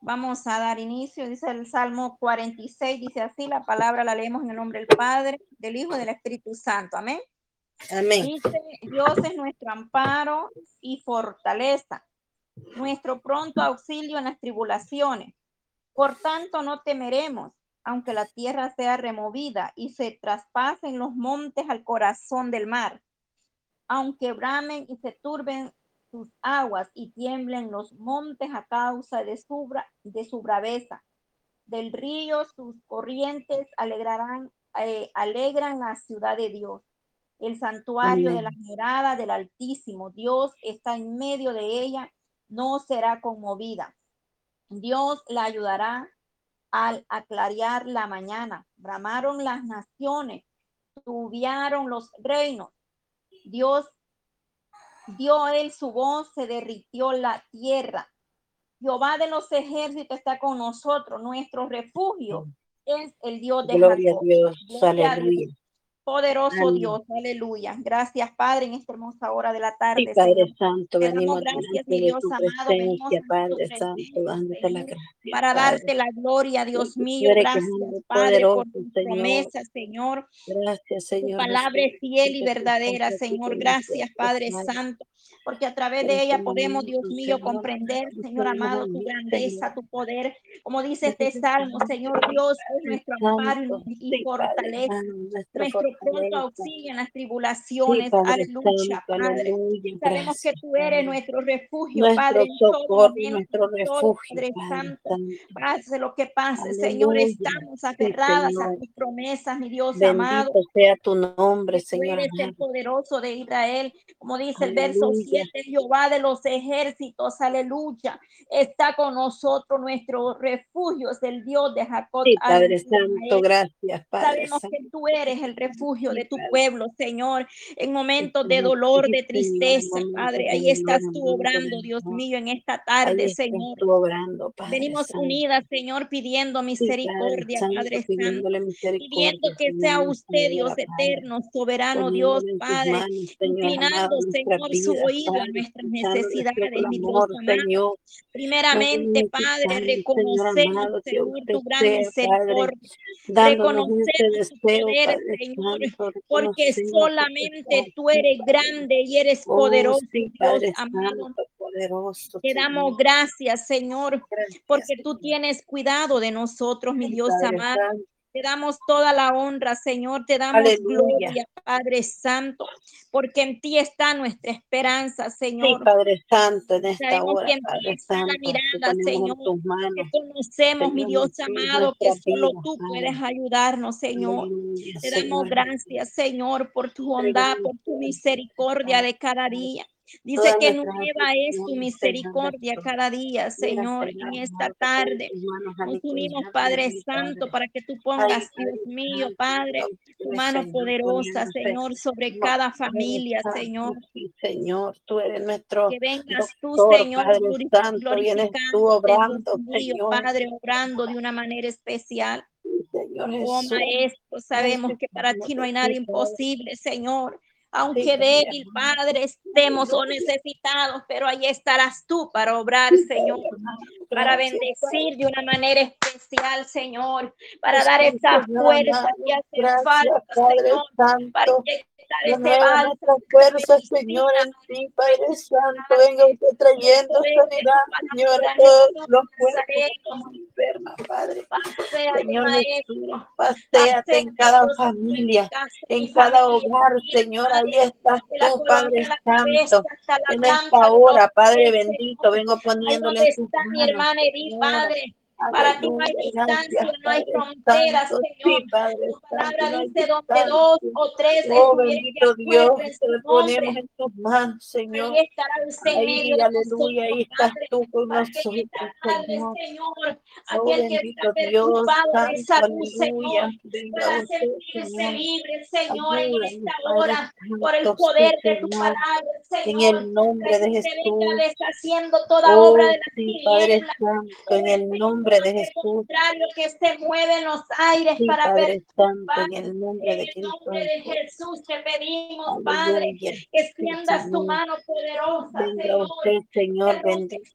Vamos a dar inicio, dice el Salmo 46, dice así, la palabra la leemos en el nombre del Padre, del Hijo y del Espíritu Santo. Amén. Amén. Dice, Dios es nuestro amparo y fortaleza, nuestro pronto auxilio en las tribulaciones. Por tanto, no temeremos, aunque la tierra sea removida y se traspasen los montes al corazón del mar, aunque bramen y se turben sus aguas y tiemblen los montes a causa de su, de su braveza. Del río sus corrientes alegrarán, eh, alegran la ciudad de Dios. El santuario de la morada del Altísimo. Dios está en medio de ella, no será conmovida. Dios la ayudará al aclarear la mañana. Bramaron las naciones, tubiaron los reinos. Dios dio él su voz, se derritió la tierra. Jehová de los ejércitos está con nosotros, nuestro refugio es el Dios de Gloria Jacob. a Dios. Aleluya. Poderoso Amén. Dios, aleluya. Gracias, Padre, en esta hermosa hora de la tarde. Sí, Padre Señor. Santo, Te venimos gracias, mi Dios tu amado, venimos tu Padre Santo, dándote la Señor, gracia. para Padre. darte la gloria, Dios mío. Gracias, Padre, por poderoso, tus Señor. promesas, Señor. Gracias, Tu Señor. palabra es fiel y tu verdadera, Señor. Gracias, Padre. Santo, porque a través de este ella podemos, Dios mío, comprender, Señor tu amado, tu grandeza, tu poder. Como dice este salmo, Señor Dios, es nuestro amparo y fortaleza nuestro pronto auxilio en las Sí, tribulaciones. Padre Aleluya, Santo, Padre. aleluya. Sabemos que Gracias, tú eres Padre. nuestro refugio, Padre, Nuestro todo socorro, nuestro refugio, Padre Padre Santo. Pase lo que pase, Señor, Aleluya. estamos Sí, aferradas a Señor. tus promesas, mi Dios amado. Bendito sea tu nombre, que tú Señor eres el amado. poderoso de Israel, como dice el verso Aleluya. 7, Jehová de los ejércitos, aleluya, está con nosotros, nuestro refugio es el Dios de Jacob. Sí, Padre. Santo, gracias, Padre Sabemos Santo. que tú eres el refugio de tu pueblo, Señor, en momentos de dolor, de Señor, en tristeza, Padre. Ahí estás tú obrando, Dios mío, en esta tarde, Señor. Venimos unidas, Señor, pidiendo misericordia, Padre Santo, pidiendo que Señor, sea usted, Dios eterno, soberano Dios, Padre, Señor inclinando, Señor, su oído a nuestras necesidades, mi Dios amado. Señor. Primeramente, Padre, Señor reconocemos, Señor, tu gran misericordia. Reconocemos tu poder, Padre Señor, porque solamente tú eres grande y eres Oh, poderoso, Dios amado. Te damos gracias, Señor, porque tú tienes cuidado de nosotros, mi Dios amado. Te damos toda la honra, Señor. Te damos Aleluya. gloria, Padre Santo, porque en ti está nuestra esperanza, Sí, Señor. Padre Santo, en esta Sabemos hora, que en ti Padre está la Santo, te mirada, Señor. en tus Que manos, conocemos, mi Dios amado, que solo tú Padre. puedes ayudarnos, Señor. Aleluya, Te damos Señor. gracias, Señor, por tu bondad, por tu misericordia de cada día. Dice que nueva es tu misericordia cada día. Señor, en esta tarde. Nos unimos, Padre Santo, para que tú pongas, Dios mío, Padre, tu mano poderosa, Señor, sobre cada familia, Señor. Señor, tú eres nuestro Que vengas tú, Señor, Padre glori- Santo, vienes tú glorificándote, Dios obrando, mío, Señor. Padre, obrando de una manera especial. Señor Oh. Maestro, sabemos que para ti no hay nada imposible, Señor. Sí, Aunque Padre débil. Padre, estemos o Aleluya. necesitados, pero ahí estarás tú para obrar, Sí, Señor. Para bendecir de una manera especial, Señor. Para dar Sí, esa fuerza que hace falta, Señor. Para Santo. Renueva nuestra esa fuerza, Señor, en ti, Padre Santo. Venga usted trayendo sanidad, Señor, a todos los cuerpos que están enfermos, Padre. Señor Jesús, paséate en cada familia, en cada hogar, Señor. Ahí estás tú, Padre Santo. En esta hora, Padre bendito, vengo poniéndole en mi manos. Padre. Para ti no hay distancia, no hay fronteras. Señor. Tu palabra dice donde dos o tres Oh, de bendito Dios, en lo ponemos nombre. en tus manos, Señor. Ahí estará en medio de aleluya, ahí estás tú con en nosotros, Señor. Oh, aquel que está preocupado de salud, aleluya. Señor, para sentirse libre, Señor, en esta hora, por el poder de tu Señor. palabra, En Señor. el nombre de Jesús. deshaciendo toda obra Oh, de las sí, Padre. Santo, en el este nombre de Jesús. contrario que se mueve en los aires Sí, para Padre Santo, en el nombre En de el Cristo nombre de Jesús. Te pedimos, Padre, tu Señor. mano poderosa, Señor. usted, Señor bendito,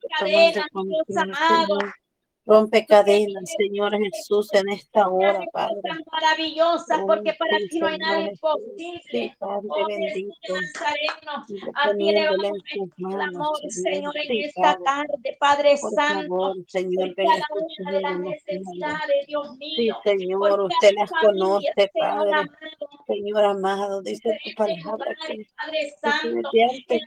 amado. Señor. Rompe cadenas, Señor Jesús, en esta hora, Padre. Maravillosas, porque Oh, para sí, ti no hay nada Señor imposible. Sí, Padre Oh, bendito. A ti tus manos, clamor, Señor, en Sí, esta tarde, Padre Por Santo. favor, Señor, en ven cada una de las necesidades, Dios Sí, mío. Señor, Por usted las conoce, Señor Padre. Señor amado, dice tu palabra Padre Santo,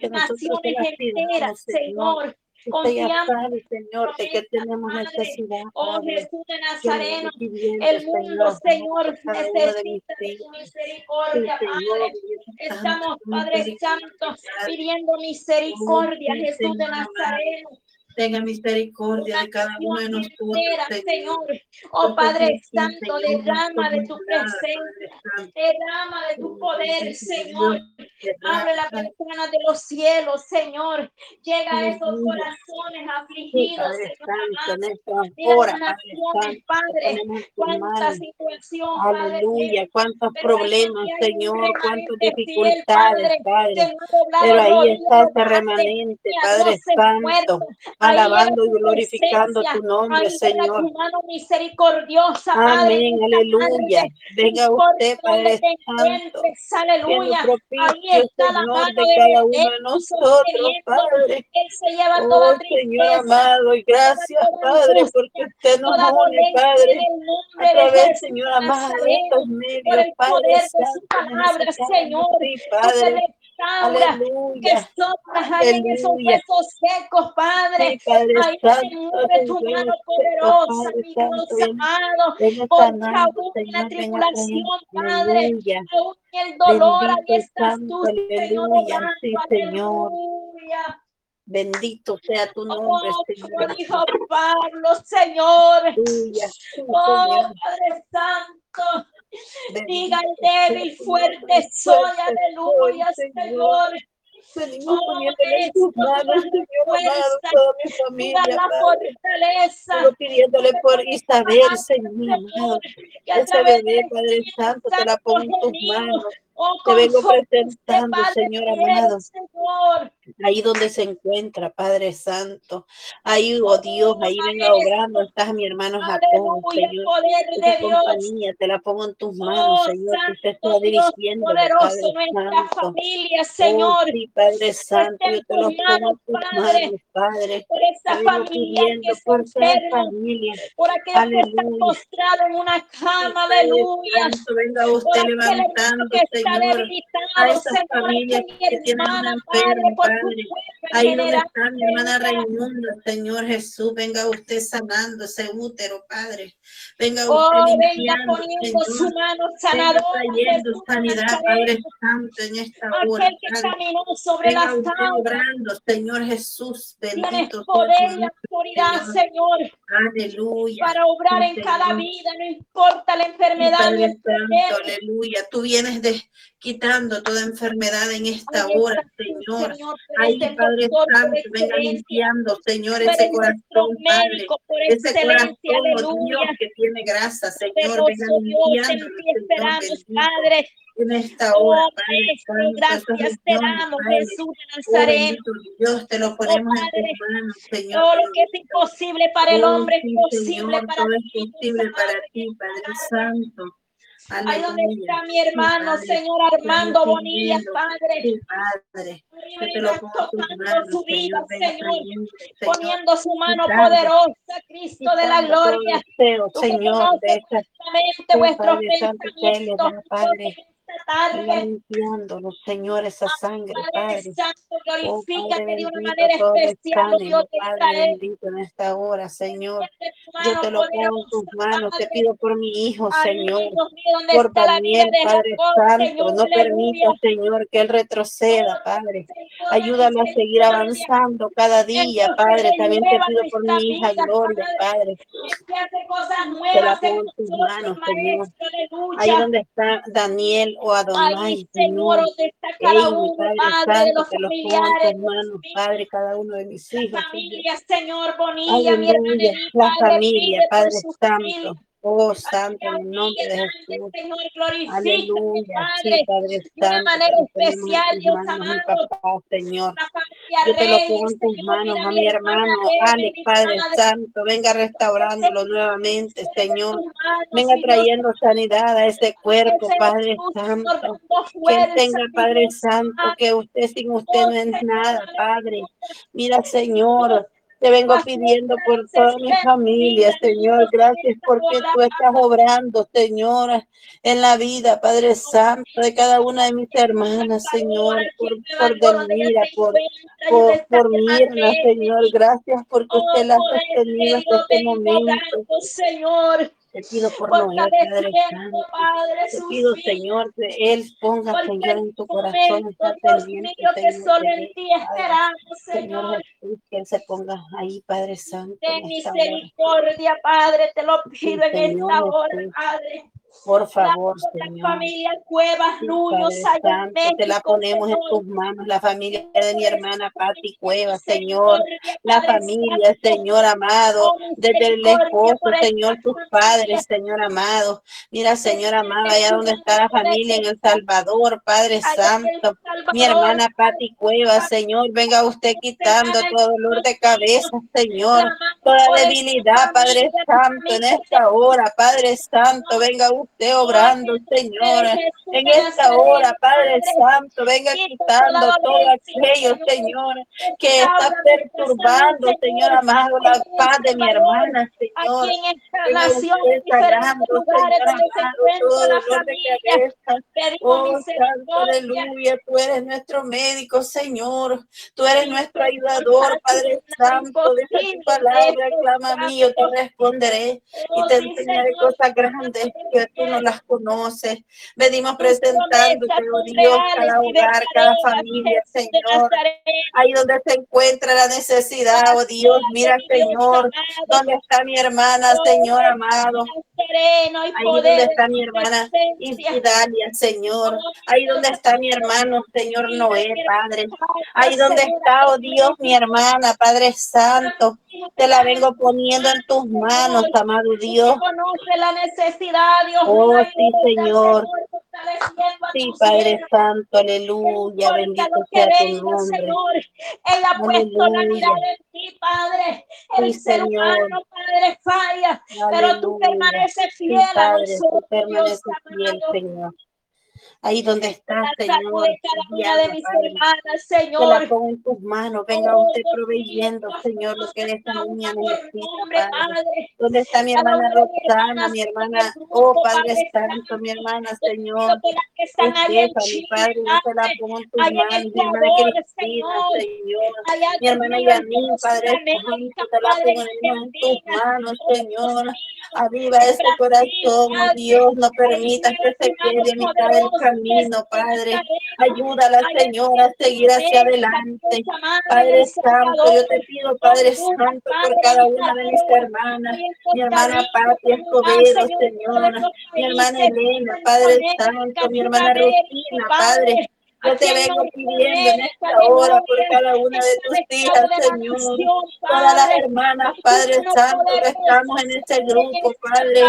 que nosotros naciones las pidamos, Señor. Confiamos sabe, Señor, de que tenemos necesidad, Oh. Jesús de Nazareno, el mundo, Señor, necesita de tu misericordia, Padre. Estamos, Padre Santo, pidiendo Oh, misericordia, Jesús de. Nazareno. Tenga misericordia de cada uno de nosotros, Señor. Oh Padre Santo, derrama de tu presencia, derrama de tu poder, Señor. Abre la ventana de los cielos, Señor. Llega a esos corazones afligidos, Señor Padre Padre. Cuánta situación. Aleluya, cuántos problemas, Señor, cuántas dificultades, Padre, Pero ahí está ese remanente, Padre. Santo, alabando y glorificando tu nombre, Señor. tu mano misericordiosa. Amén, aleluya. Venga usted, Padre Santo, aleluya. Ahí está la Señor, mano de cada uno de nosotros. Padre. Él se lleva Oh, toda Señor amado, y gracias, Padre, porque usted nos une, Padre, a través, Señor amado, de estos medios, Padre Santo, Señor. Padre. Restaura, que Aleluya, soplas ahí en esos huesos secos, Padre. Sí, Padre Ahí se mueve tu mano poderosa, mi Dios amado. Porque aún en la Señor, tribulación, Padre, aún en el dolor, ahí estás tú, Señor. Señor. Aleluya. Bendito sea tu nombre, Oh, Señor. como dijo Pablo, Señor. Aleluya, Oh, Señor. Padre Santo. Diga el débil, fuerte soy, aleluya, Señor. Venimos Oh, poniéndole en tus manos, Señor amado, toda mi familia, la fortaleza. Pidiéndole por Isabel, Señor amado. Ese bebé, Padre Santo, te la pongo en tus manos. Oh, Te vengo presentando, Padre Señor amado. Señor. Ahí donde se encuentra, Padre Santo. Ahí, oh Dios, ahí venga obrando. Estás mi hermano Jacob, Señor. Esa compañía te la pongo en tus manos, Oh, Señor, que usted está poderoso, Padre Santo. familia, Oh, Señor. sí, Padre Santo, yo te tus pongo en manos, tus manos, Padre. por esa familia que por enferma, familia. por aquellos que en una cama, aleluya. Venga usted aquel levantando, está Señor, a esas familias que tienen un hermana, Padre, Ahí donde está mi hermana Señor. Raimunda, Señor Jesús, venga usted sanando ese útero, Padre. Venga Oh, usted venga limpiando, poniendo su Señor. mano Venga sanadora, trayendo sanidad, Padre. Santo, en esta hora, Aquel que caminó sobre Venga las usted obrando, Señor Jesús. Bendito poder y autoridad, Señor. Aleluya. para obrar en cada vida, no importa la enfermedad Santo, aleluya. Tú vienes de, quitando toda enfermedad en esta Ahí hora, Señor. Señor, eres el Padre Santo, venga limpiando, Señor, ese corazón, Padre. Ese corazón, oh Dios, que tiene grasa, Señor, venga en limpiándolo, ti Señor. Padre. En esta hora, Oh, Padre gracias te damos. Jesús de Oh, Nazaret. Dios, te lo Oh, ponemos en Padre, tus manos, Señor, todo lo que es imposible para el Oh, hombre es sí, posible Señor, para todo es ti, posible para ti, Padre Santo. Ahí donde Aleluya. está mi hermano, Padre. Señor Armando Bonilla, Padre. Padre. Que te lo tocando su vida, Señor. Señor. Señor. Poniendo su mano poderosa, Cristo de la gloria. deseo, Tú Señor, vuestros pensamientos, Padre. Limpiándolo, Señor, esa sangre, Padre. Santo, Oh, glorifícate de una manera especial, Dios Padre bendito, en esta hora, Señor. Yo te lo pongo en tus manos, te pido por mi hijo, Señor. Por Daniel, Padre Santo, no permita. Señor, que él retroceda, Padre. Ayúdalo a seguir avanzando cada día, Padre. También te pido por mi hija Gloria, Padre. Te la pongo en tus manos, Señor. Ahí donde está Daniel o Ahí, Adonai, Señor, Señor. donde está cada Amy, uno, Padre Padre, de Santo, los familiares, tus Dios manos, mío. Padre, cada uno de mis hijos, familia, Señor Bonilla, mi hermana la familia, Padre. Santo. Oh, Santo, en el nombre de Jesús. Aleluya. Sí, Padre, Padre de una Santo, manera especial, Dios amado. papá, Señor. Yo te lo pongo en tus manos, a mi hermano Alex, Padre. Santo, venga restaurándolo nuevamente, Señor. Venga trayendo sanidad a ese cuerpo, Padre Santo. Que tenga, Padre Santo, que usted sin usted no es nada, Padre. Mira, Señor, te vengo pidiendo por toda mi familia, Señor. Gracias porque tú estás obrando, Señor, en la vida, Padre Santo, de cada una de mis hermanas, Señor, por, por Delmira, por, por, por Mirna, Señor. Gracias porque usted la ha sostenido hasta este momento. Señor, Te pido por Noé, Padre Santo. Te pido. Señor, que Él ponga, Señor, en tu corazón pendiente, mío, que solo en ti esperamos, Señor que Él se ponga ahí, Padre Santo, Ten esta misericordia, Padre, te lo pido en esta hora. Padre. Por favor, Señor. familia Cuevas en Santo, te la ponemos en tus manos, la familia de mi hermana Patti Cueva, Señor, la familia. Señor amado, desde el esposo, Señor, familia. padres, Señor amado. Mira, Señor amado, allá donde está la familia en El Salvador, Padre Santo. Mi hermana Patti Cueva, Señor, venga usted quitando todo dolor de cabeza, Señor, toda debilidad, Padre Santo, en esta hora, Padre Santo, venga usted obrando, Señor, en esta hora, Padre Santo, venga quitando todo aquello, Señor, que está perturbando, Señor amado, la paz de mi hermana, Señor. En nación, usted sanando, lugares Señor amado, todo dolor de cabeza. Oh, Santo, aleluya, tú eres nuestro médico, Señor. Tú eres nuestro ayudador, Padre Santo. Deja tu palabra, clama a mí, yo te responderé y Oh, te enseñaré cosas grandes que tú no las conoces. Venimos presentándote, promesas oh Dios, cada hogar, cada familia, Señor. Ahí donde se encuentra la necesidad, oh Dios, mira, Señor, dónde está mi hermana, Señor amado. Y Ahí poder donde está mi hermana. Isdalia, Señor. Ahí donde está mi hermano, Señor Noé, Padre. Ahí donde está, oh Dios, mi hermana, Padre Santo. Te la vengo poniendo en tus manos, amado Dios. conoce la necesidad, Dios Oh, sí, Señor. Sí, Padre. Santo, aleluya. Bendito sea tu nombre. Señor. Él ha puesto la mirada en ti, Padre. El ser humano, Padre, falla, pero tú permaneces fiel a Padre, nosotros, Dios fiel. Señor. Ahí donde está, La salud Señor, de cada una de mis hermanas, Te la Señor. pongo en tus manos. Venga usted proveyendo, Señor, lo que esta conoce a niña una por necesita, Padre. ¿Dónde está mi hermana de Roxana, mi hermana? Oh, Padre Santo, mi hermana, Señor. Stephanie, Chile, Padre, yo te la pongo en tus manos. Mi hermana Cristina, Señor. Señor. Mi hermana Yanin, Padre Santo, te la pongo en tus manos, Señor. Aviva ese corazón, oh. Dios, no permitas que se quede a mitad del camino, Padre. Allá Señor, a seguir hacia adelante. Padre Santo, yo te pido, Padre Santo, por cada una de mis hermanas. Mi hermana Pati Escobedo, Señor, en todos Señor. estos Mi hermana. Elena, Padre Santo. Mi hermana Rufina, Padre. Yo te en vengo pidiendo en esta hora por cada una de tus hijas, Señor. Todas las hermanas, Padre Santo, que estamos en este grupo, Padre.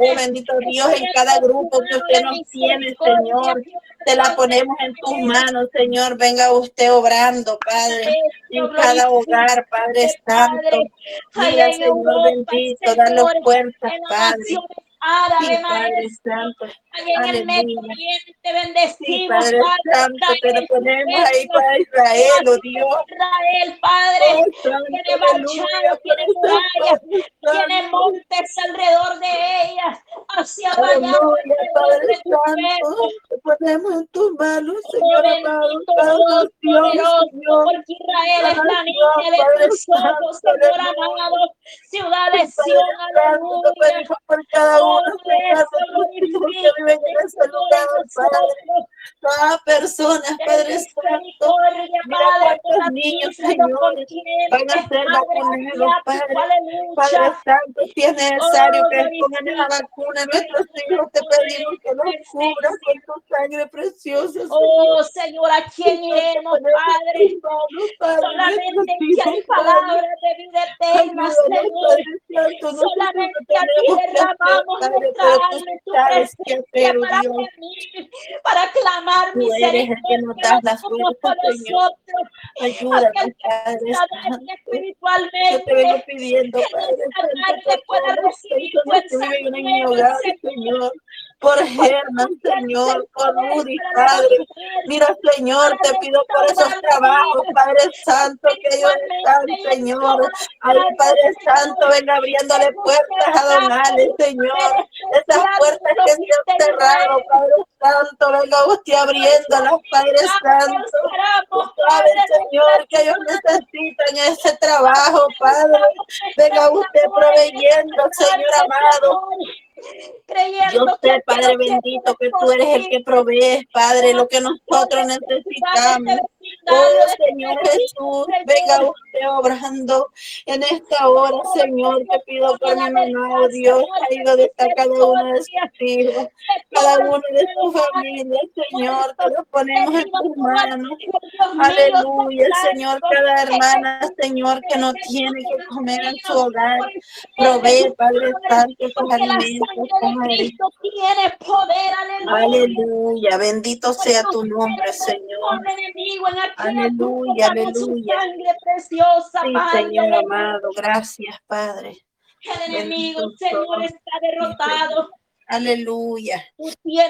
Bendito Dios, en cada grupo que usted nos tiene, Señor. Te la ponemos en tus manos, Señor. Venga usted obrando, Padre, en cada hogar, Padre Santo. Mira, Señor bendito, danos fuerzas, Padre. Árabes, Sí, Padre Santo. allá en el Medio. Oriente, Sí, bendecimos, Padre Padre, Santo, te lo ponemos ahí para Israel, oh Dios. Israel, Padre, Oh, tiene por tiene murallas, Padre tiene montes alrededor de ellas, hacia alrededor Padre Santo. Te ponemos en tus manos, Oh, Señor amado. Cada Dios porque Israel es la niña de Padre tus ojos, Señor amado. Ciudad de Sion, Padre te aleluya. por cada uno, Que viven. Cada persona, Padre Santo. Misericordia, Padre, por las niños, Señor, van a ser Padre, vacunados, Padre. Padre aleluya. Santo, si es necesario que pongan glorifica, vacuna nuestros hijos, te pedimos que los cubras con tu sangre preciosa. Oh, Señor, ¿a quién iremos, en Padre? Padre, Solamente nuestros en ti hay Padre. palabras de vida eterna, Señor. Padre Solamente a ti Padre, pero tú sabes qué hacer, oh para, gemir, para clamar que fuerzas, Señor. nosotros. Que Padre. Yo te vengo pidiendo, que Padre por pueda recibir personas que fuerza viven en mi hogar, Señor. Por Germán, Señor, por Rudy, Padre. Mira, Señor, te pido por esos trabajos, Padre Santo, que ellos están, Señor. Ay, Padre Santo, venga abriéndole puertas a Don Ale, Señor. Esas puertas que se han cerrado, Padre Santo, venga usted abriéndolas, Padre Santo. Sabes, Señor, que ellos necesitan ese trabajo, Padre. Venga usted proveyendo, Señor amado. Yo sé, Padre bendito, que tú eres el que provees, Padre, lo que nosotros necesitamos. Oh, Señor Jesús, venga usted obrando en esta hora, Señor. Te pido por mi hermano, Dios, ayuda de cada uno de sus hijos, cada uno de su familia, Señor. Te lo ponemos en tus manos. Aleluya, Señor. Cada hermana, Señor, que no tiene que comer en su hogar, provee, Padre Santo, sus alimentos, Padre. Aleluya, bendito sea tu nombre, Señor. Aleluya, aleluya. Sangre preciosa, Sí, Padre, Señor amado, gracias, Padre. El enemigo, Bendito Señor, está derrotado. Aleluya.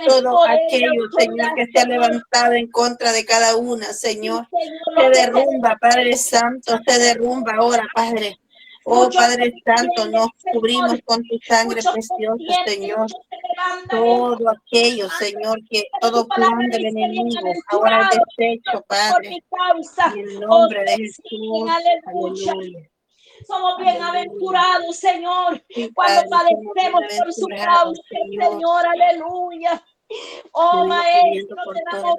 Todo aquello, Señor, que se ha levantado en contra de cada una, Señor. Se derrumba, Padre Santo, se derrumba ahora, Padre. Oh, Padre Santo, nos cubrimos con tu sangre preciosa, Señor. Todo aquello, Señor, que todo plan del enemigo ahora es deshecho, Padre. En el nombre de Oh, Jesús. aleluya. Somos bienaventurados, Señor, cuando padecemos por su causa. Señor, aleluya. Oh, Maestro, te damos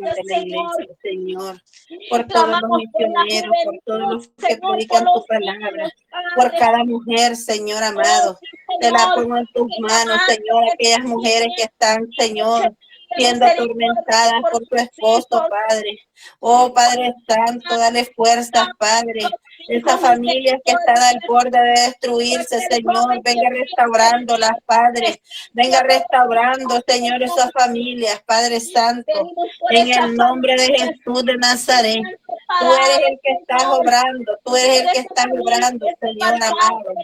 gracias, Señor. Señor, por todos los misioneros, por todos los que predican tu palabra, por cada mujer, Señor amado. Te la pongo en tus manos, Señor, aquellas mujeres que están, Señor, siendo atormentadas por su esposo, Padre. Oh, Padre Santo, dale fuerzas, Padre. Esas familias que están al borde de destruirse, Señor, venga restaurándolas, Padre. Venga restaurando, Señor, esas familias, Padre Santo. En el nombre de Jesús de Nazaret. Tú eres el que estás obrando, tú eres el que estás obrando, Señor amado.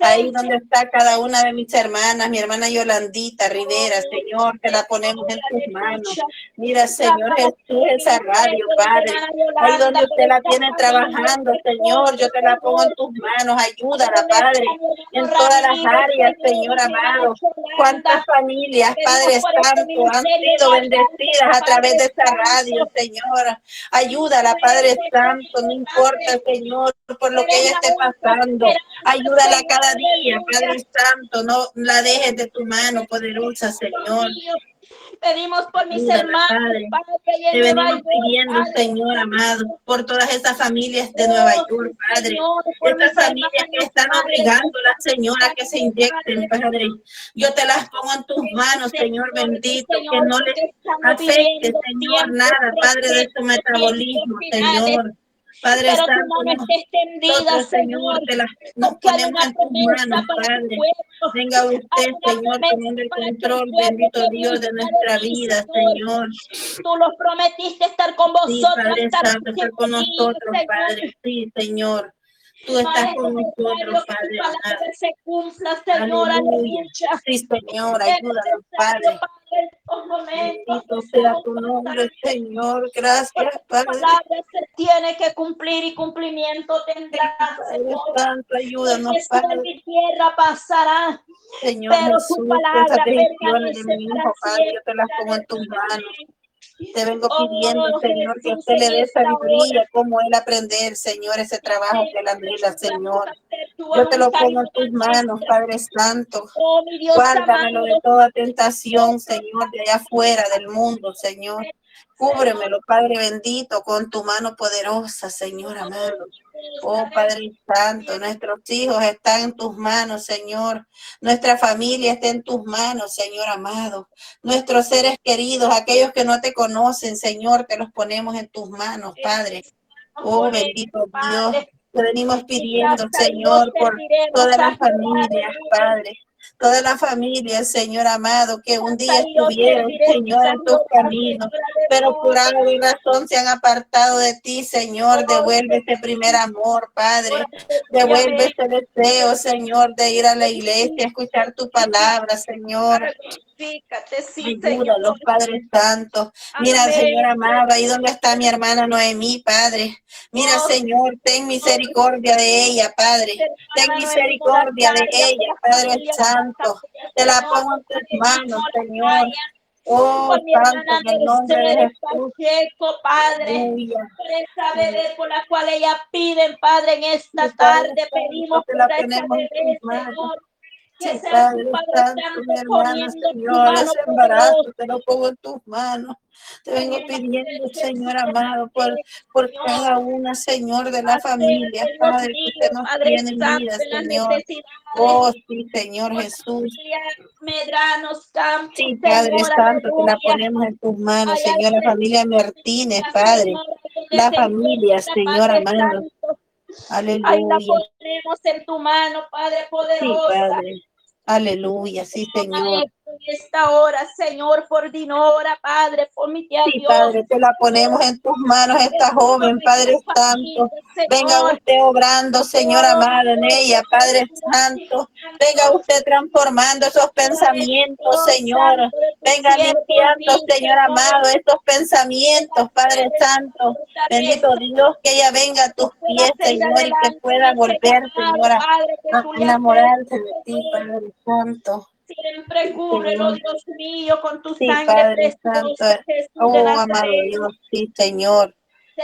Ahí donde está cada una de mis hermanas, mi hermana Yolandita Rivera, Señor, te la ponemos en tus manos. Mira, Señor Jesús, esa radio, Padre. Ahí donde usted la tiene trabajando, Señor, yo te la pongo en tus manos. Ayúdala, Padre, en todas las áreas, Señor amado. Cuántas familias, Padre Santo, han sido bendecidas a través de esta radio, Señor. Ayúdala, Padre Santo, no importa, Señor, por lo que ella esté pasando. Ayúdala cada día, Padre Santo, no la dejes de tu mano poderosa, Señor. Pedimos por mis hermanos, Padre. Te venimos pidiendo, Padre, Señor amado, por todas esas familias de Nueva York, Padre. Estas familias que están obligando a la señora que se inyecten, Padre. Yo te las pongo en tus manos, Señor bendito, que no les afecte, Señor, nada, Padre, de su metabolismo, Señor. Padre Pero tu Santo, mano extendida, nosotros, Señor. Te nos ponemos en tus manos, Padre. Venga usted, Señor, tomando el control, bendito Dios, de nuestra vida, Señor. Tú los prometiste estar con Sí, vosotros. Padre Santo, está con nosotros. Padre. Sí, Señor. Tú estás con nosotros, Padre. se cumpla, Señor, Aleluya. aleluya. Sí, Señor, ayúdanos, Padre. Bendito sea tu nombre. Señor. Gracias, Tu Padre. palabra se tiene que cumplir y cumplimiento tendrá, Señor. Santo, ayúdanos, Padre. y tierra pasará, Señor pero Jesús, tu esas palabra decisiones de permanece mi hijo, Padre, yo te las pongo en tus manos. Te vengo Oh, pidiendo, Señor, que usted le dé sabiduría, cómo él aprender, Señor, ese trabajo que él anhela, Señor. Yo te lo pongo en tus manos, Padre Santo. Oh, Guárdamelo de toda tentación, Señor, de allá afuera del mundo, Señor. Cúbremelo, Padre bendito, con tu mano poderosa, Señor amado. Oh Padre Santo, nuestros hijos están en tus manos, Señor. Nuestra familia está en tus manos, Señor amado. Nuestros seres queridos, aquellos que no te conocen, Señor, te los ponemos en tus manos, Padre. Oh bendito Dios. Te venimos pidiendo, Señor, por toda la familia, Padre toda la familia, Señor amado, que un día estuvieron, Señor, en tus caminos, pero por algo y razón se han apartado de ti, Señor. Devuelve ese primer amor, Padre. Devuelve ese deseo, Señor, de ir a la iglesia, escuchar tu palabra, Señor. Ayuda los Padres Santos. Mira, Señor amado, ahí donde está mi hermana Noemí, Padre. Mira. Señor, ten misericordia de ella, Padre. Ten misericordia de ella, Padre Santo. Te la pongo en tus manos, Señor. Oh, nombre de Jesús. Padre, por bebé por la cual ella piden, Padre, en esta tarde pedimos por esa bebé, Señor Sí, Padre Santo, mi hermano, Señor, ese embarazo te lo pongo en tus manos. Te vengo pidiendo, Señor amado, por, por cada una, Señor, de la familia, Padre, que usted nos tiene en vida, Señor. Oh, sí, Señor Jesús. Sí, Padre Santo, te la ponemos en tus manos, Señor, la familia Martínez, Padre. La familia, Señor amado. Aleluya. Ahí la ponemos en tu mano, Padre poderoso. Sí, Padre. Aleluya, sí, Señor en esta hora, Señor, por Dinora, Padre, por mi tía sí, Padre, te la ponemos en tus manos, esta joven, Padre Santo. Venga usted obrando, Señor amado, en ella, Padre Santo. Venga usted transformando esos pensamientos, Señor. Venga limpiando, Señor amado, estos pensamientos, Padre Santo. Bendito Dios, que ella venga a tus pies, Señor, y que pueda volver, Señora, a enamorarse de ti, Padre Santo. Siempre cúbrelo, Dios mío, con tu sangre preciosa, Jesús oh, de amado Dios, sí, Señor.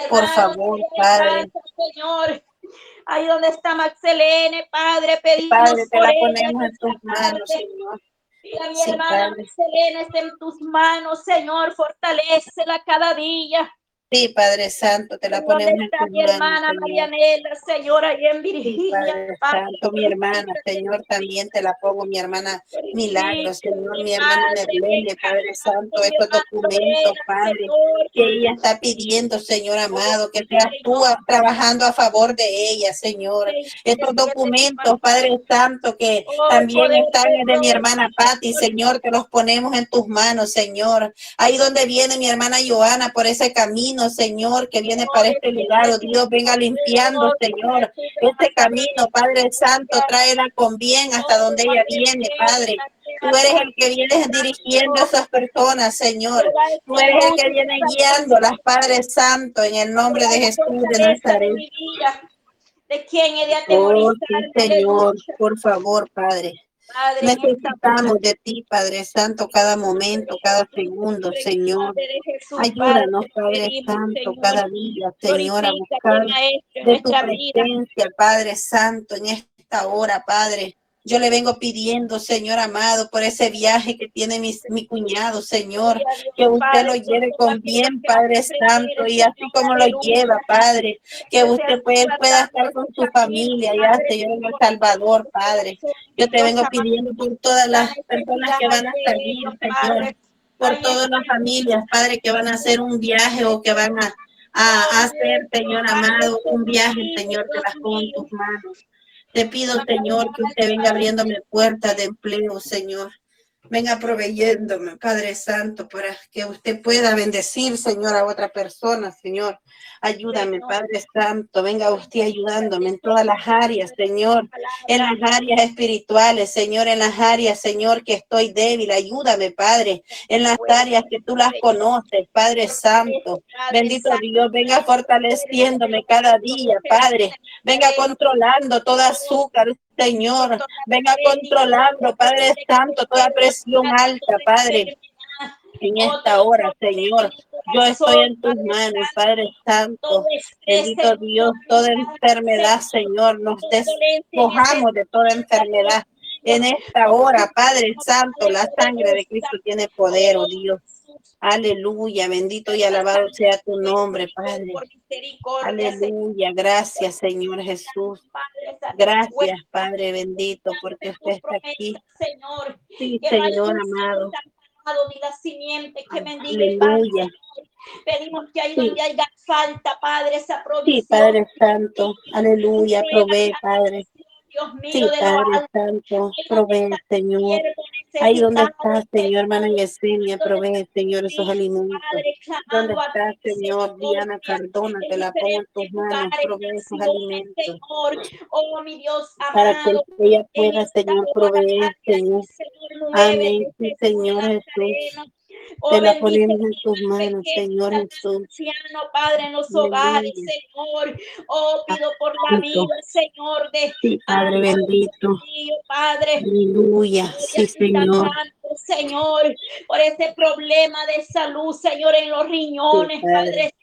Por favor, Padre. Señor. Ahí donde está Maxelene, Padre, pedimos Padre, te la ponemos en tus manos, Señor. Y a mi hermana Maxelene está en tus manos, Señor, fortalecela cada día. Sí, Padre Santo, te la ponemos en tus mi hermana Marianela, Señora, y en Virginia. Sí, Padre Santo, mi hermana, Señor, también te la pongo, mi hermana Milagro, Señor, mi hermana Merlene, Padre Santo, estos documentos, Padre, que ella está pidiendo, Señor amado, que seas tú trabajando a favor de ella, Señor. Estos documentos, Padre Santo, que oh, también están de mi hermana Patti, Señor, te los ponemos en tus manos, Señor. Ahí donde viene mi hermana Joana por ese camino Señor, que viene para este lugar. Oh Dios, venga limpiando, Señor, este camino, Padre Santo, tráela con bien hasta donde ella viene, Padre. Tú eres el que viene dirigiendo a esas personas, Señor. Tú eres el que viene guiándolas, Padre Santo, en el nombre de Jesús de Nazaret. De quién oh, Señor, por favor, Padre. Necesitamos de ti, Padre Santo, cada momento, cada segundo, Señor. Ayúdanos, Padre Santo, cada día, Señor, a buscar de tu presencia, Padre Santo, en esta hora, Padre. Yo le vengo pidiendo, Señor amado, por ese viaje que tiene mi, mi cuñado, Señor, que usted lo lleve con bien, Padre Santo, y así como lo lleva, Padre, que usted pueda estar con su familia, ya, Señor, en El Salvador, Padre. Yo te vengo pidiendo por todas las personas que van a salir, Señor, por todas las familias, Padre, que van a hacer un viaje o que van a, a hacer, Señor amado, un viaje, Señor, que las pongo en tus manos. Te pido, Señor, que usted venga abriéndome puertas de empleo, Señor. Venga proveyéndome, Padre Santo, para que usted pueda bendecir, Señor, a otra persona, Señor. Ayúdame, Padre Santo. Venga usted ayudándome en todas las áreas, Señor. En las áreas espirituales, Señor. En las áreas, Señor, que estoy débil. Ayúdame, Padre. En las áreas que tú las conoces, Padre Santo. Bendito Dios, venga fortaleciéndome cada día, Padre. Venga controlando toda azúcar, Señor. Venga controlando, Padre Santo, toda presión alta, Padre en esta hora, Señor. Yo estoy en tus manos, Padre Santo. Bendito Dios, toda enfermedad, Señor, nos despojamos de toda enfermedad. En esta hora, Padre Santo, la sangre de Cristo tiene poder, oh Dios. Aleluya, bendito y alabado sea tu nombre, Padre. Aleluya, gracias, Señor Jesús. Gracias, Padre bendito, porque usted está aquí. Sí, Señor amado. Amado, ni la simiente que bendiga Aleluya. Señor. Pedimos que ahí Sí. donde haya falta, Padre, esa Sí, provisión. Padre Santo. Aleluya. Provee, Padre. Dios mío, Sí, de Padre. Santo. Provee, Señor. Ahí donde está, Señor, hermana Yesenia, provee, Señor, esos alimentos. Padre, ¿Dónde clamando a está, ti, Señor? Diana Cardona, te la pongo en tus manos. Provee esos alimentos. Oh mi Dios Para que ella pueda, Señor, proveer, Padre, Señor. Amén. Sí, Señor Jesús. Oh, Te la ponemos en tus manos, Señor Jesús. ancianos, Padre, en los hogares, Señor. Oh, pido por la vida, Señor, de Sí, Padre bendito. mío, Padre. Aleluya. Sí, Señor. Señor, por ese problema de salud, Señor, en los riñones, Sí, Padre. Padre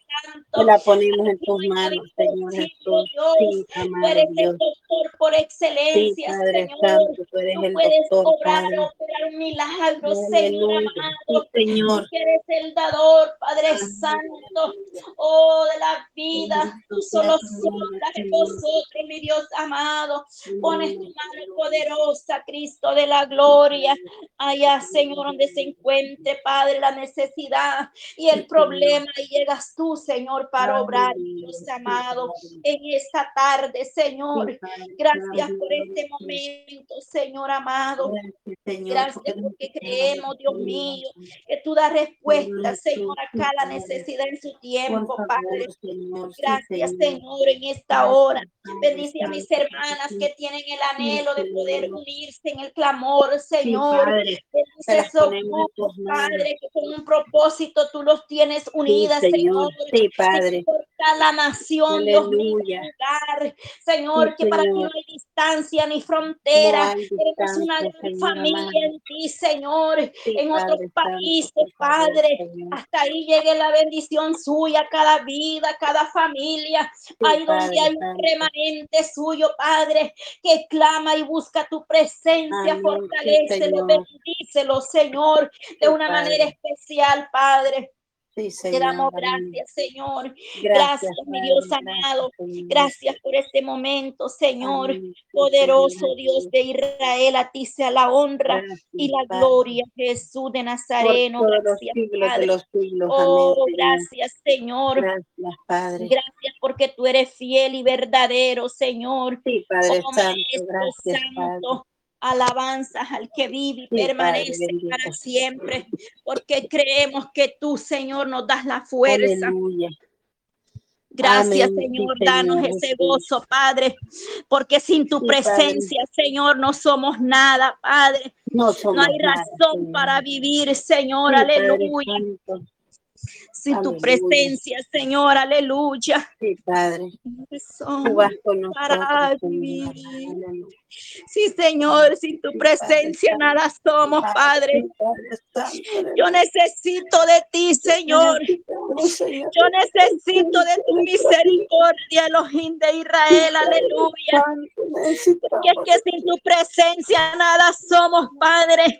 Te la ponemos en tus manos, Señor Jesús. Sí, amado eres el doctor por Sí, excelencia, Padre Señor. Santo, tú eres Tú el puedes doctor, obrar, Padre. operar un milagro, Señor Aleluya. Sí, amado. Señor. Tú eres el dador, Padre Santo, oh, de la vida. Tú solo soplas en nosotros, mi Dios amado. Pones tu mano poderosa, Cristo de la gloria, allá, Señor, donde se encuentre, Padre, la necesidad y el problema. Y llegas tú, Señor, para obrar, Dios amado, en esta tarde, Señor. Gracias por este momento, Señor amado. Gracias porque creemos, Dios mío, que tú das respuesta, Señor, a cada necesidad en su tiempo, Padre. Gracias, Señor, en esta hora. Bendice a mis hermanas que tienen el anhelo de poder unirse en el clamor, Señor. Bendice esos grupos. Padre, que con un propósito tú los tienes unidas, Señor. Señor. Sí, Padre. Importa la nación, Dios mío, lugar, Señor, Sí, que para ti Señor. no hay distancia ni frontera. Tenemos una gran Señor familia en ti, Señor, Sí, en otros Padre países, Padre. Señor. Hasta ahí llegue la bendición suya, cada vida, cada familia. Sí, Ahí donde hay un remanente suyo, Padre, que clama y busca tu presencia, Amén, fortalecelo, Señor. bendícelo, Señor, de una manera especial, Padre. Sí, Te damos gracias, Señor. Gracias, Gracias, mi Dios amado. Gracias por este momento, Señor. Amén, Poderoso. Dios de Israel, a ti sea la honra y la Padre, gloria, Jesús de Nazareno. Gracias, siglos Padre. los siglos. Oh, Amén, gracias, Señor. Gracias, Padre. Gracias porque tú eres fiel y verdadero, Señor. Sí, Padre Oh, Santo, Maestro gracias, Padre. Alabanzas al que vive y Sí, Padre permanece para siempre, porque creemos que tú, Señor, nos das la fuerza. Aleluya. Gracias, Amén. Sí, Señor. Danos Señor ese Jesús. gozo, Padre, porque sin tu Sí, Padre. presencia, Señor, no somos nada, Padre. No hay razón para vivir, Señor. Sí, Aleluya. Sin tu presencia, Señor. Aleluya. Sí, Padre. Tú vas con para nosotros, vivir. Aleluya. Sí, Señor, sin tu Sí, presencia Padre nada somos, Padre. Yo necesito de ti, Señor. Yo necesito de tu misericordia, Elohim de Israel. Aleluya. Santo, necesitamos. Que es que sin tu presencia nada somos, Padre.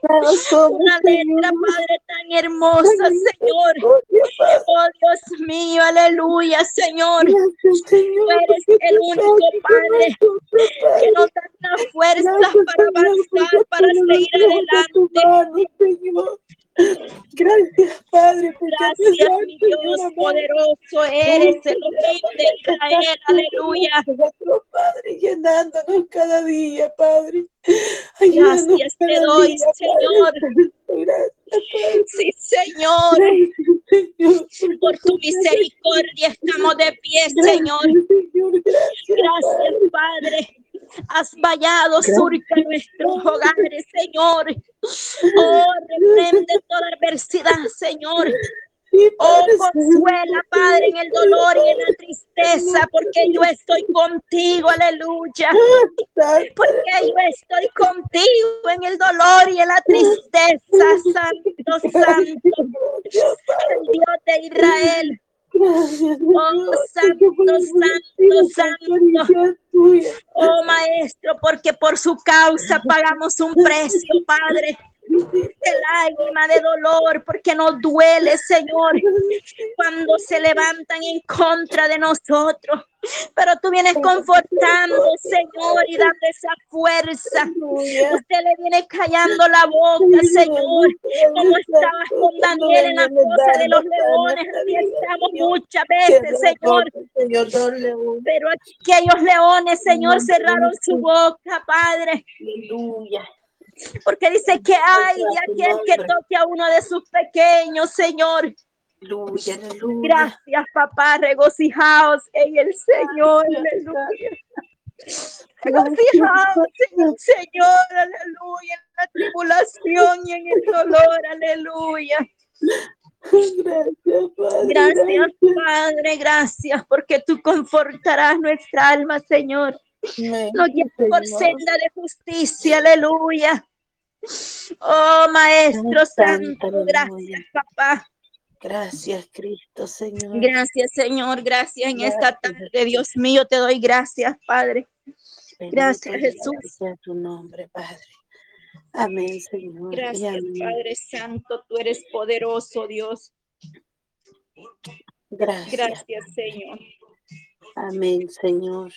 Una letra. Padre, tan hermosa, Señor. Oh, Dios mío, aleluya, Señor. Gracias, Señor. Tú eres el único Padre Que nos das la fuerza Gracias, para avanzar, para seguir adelante. Señor. Gracias, Padre, Gracias, mi Dios poderoso eres, Elohim de Israel, aleluya. Padre, llenándonos cada día, Padre. Gracias te doy, Señor. Gracias. Sí, Señor, por tu misericordia estamos de pie, Señor. Gracias, Padre. Has vallado surca nuestros hogares, Señor. Oh, reprende toda adversidad, Señor. Oh, consuela, Padre, en el dolor y en la tristeza, porque yo estoy contigo, aleluya. Porque yo estoy contigo en el dolor y en la tristeza, Santo, Santo, el Dios de Israel. Oh, Santo, Santo, Santo. Oh, Maestro, porque por su causa pagamos un precio, Padre. De lágrima, de dolor, porque nos duele, Señor, cuando se levantan en contra de nosotros. Pero tú vienes confortando, Señor, y dando esa fuerza. Usted le viene callando la boca, Señor, como estabas con Daniel en la cosa de los leones. Así estamos muchas veces, Señor. Pero aquellos leones, Señor, cerraron su boca, Padre. Aleluya. Porque dice que hay de aquel que toque a uno de sus pequeños, Señor. Aleluya, aleluya. Gracias, papá. Regocijaos en el Señor. Aleluya. Regocijaos en el Señor. Aleluya. En la tribulación y en el dolor. Aleluya. Gracias, Padre. Gracias, Padre. Gracias porque tú confortarás nuestra alma, Señor. Nos guías por senda de justicia. Aleluya. Oh, Maestro Santo. Gracias, papá. Gracias, Cristo, Señor. Gracias, Señor. Gracias en esta tarde. Dios mío, te doy gracias, Padre. Bendito Gracias, y Jesús. sea tu nombre, Padre. Amén, Señor. Gracias, amén. Padre Santo. Tú eres poderoso, Dios. Gracias. Gracias, Señor. Amén, Señor.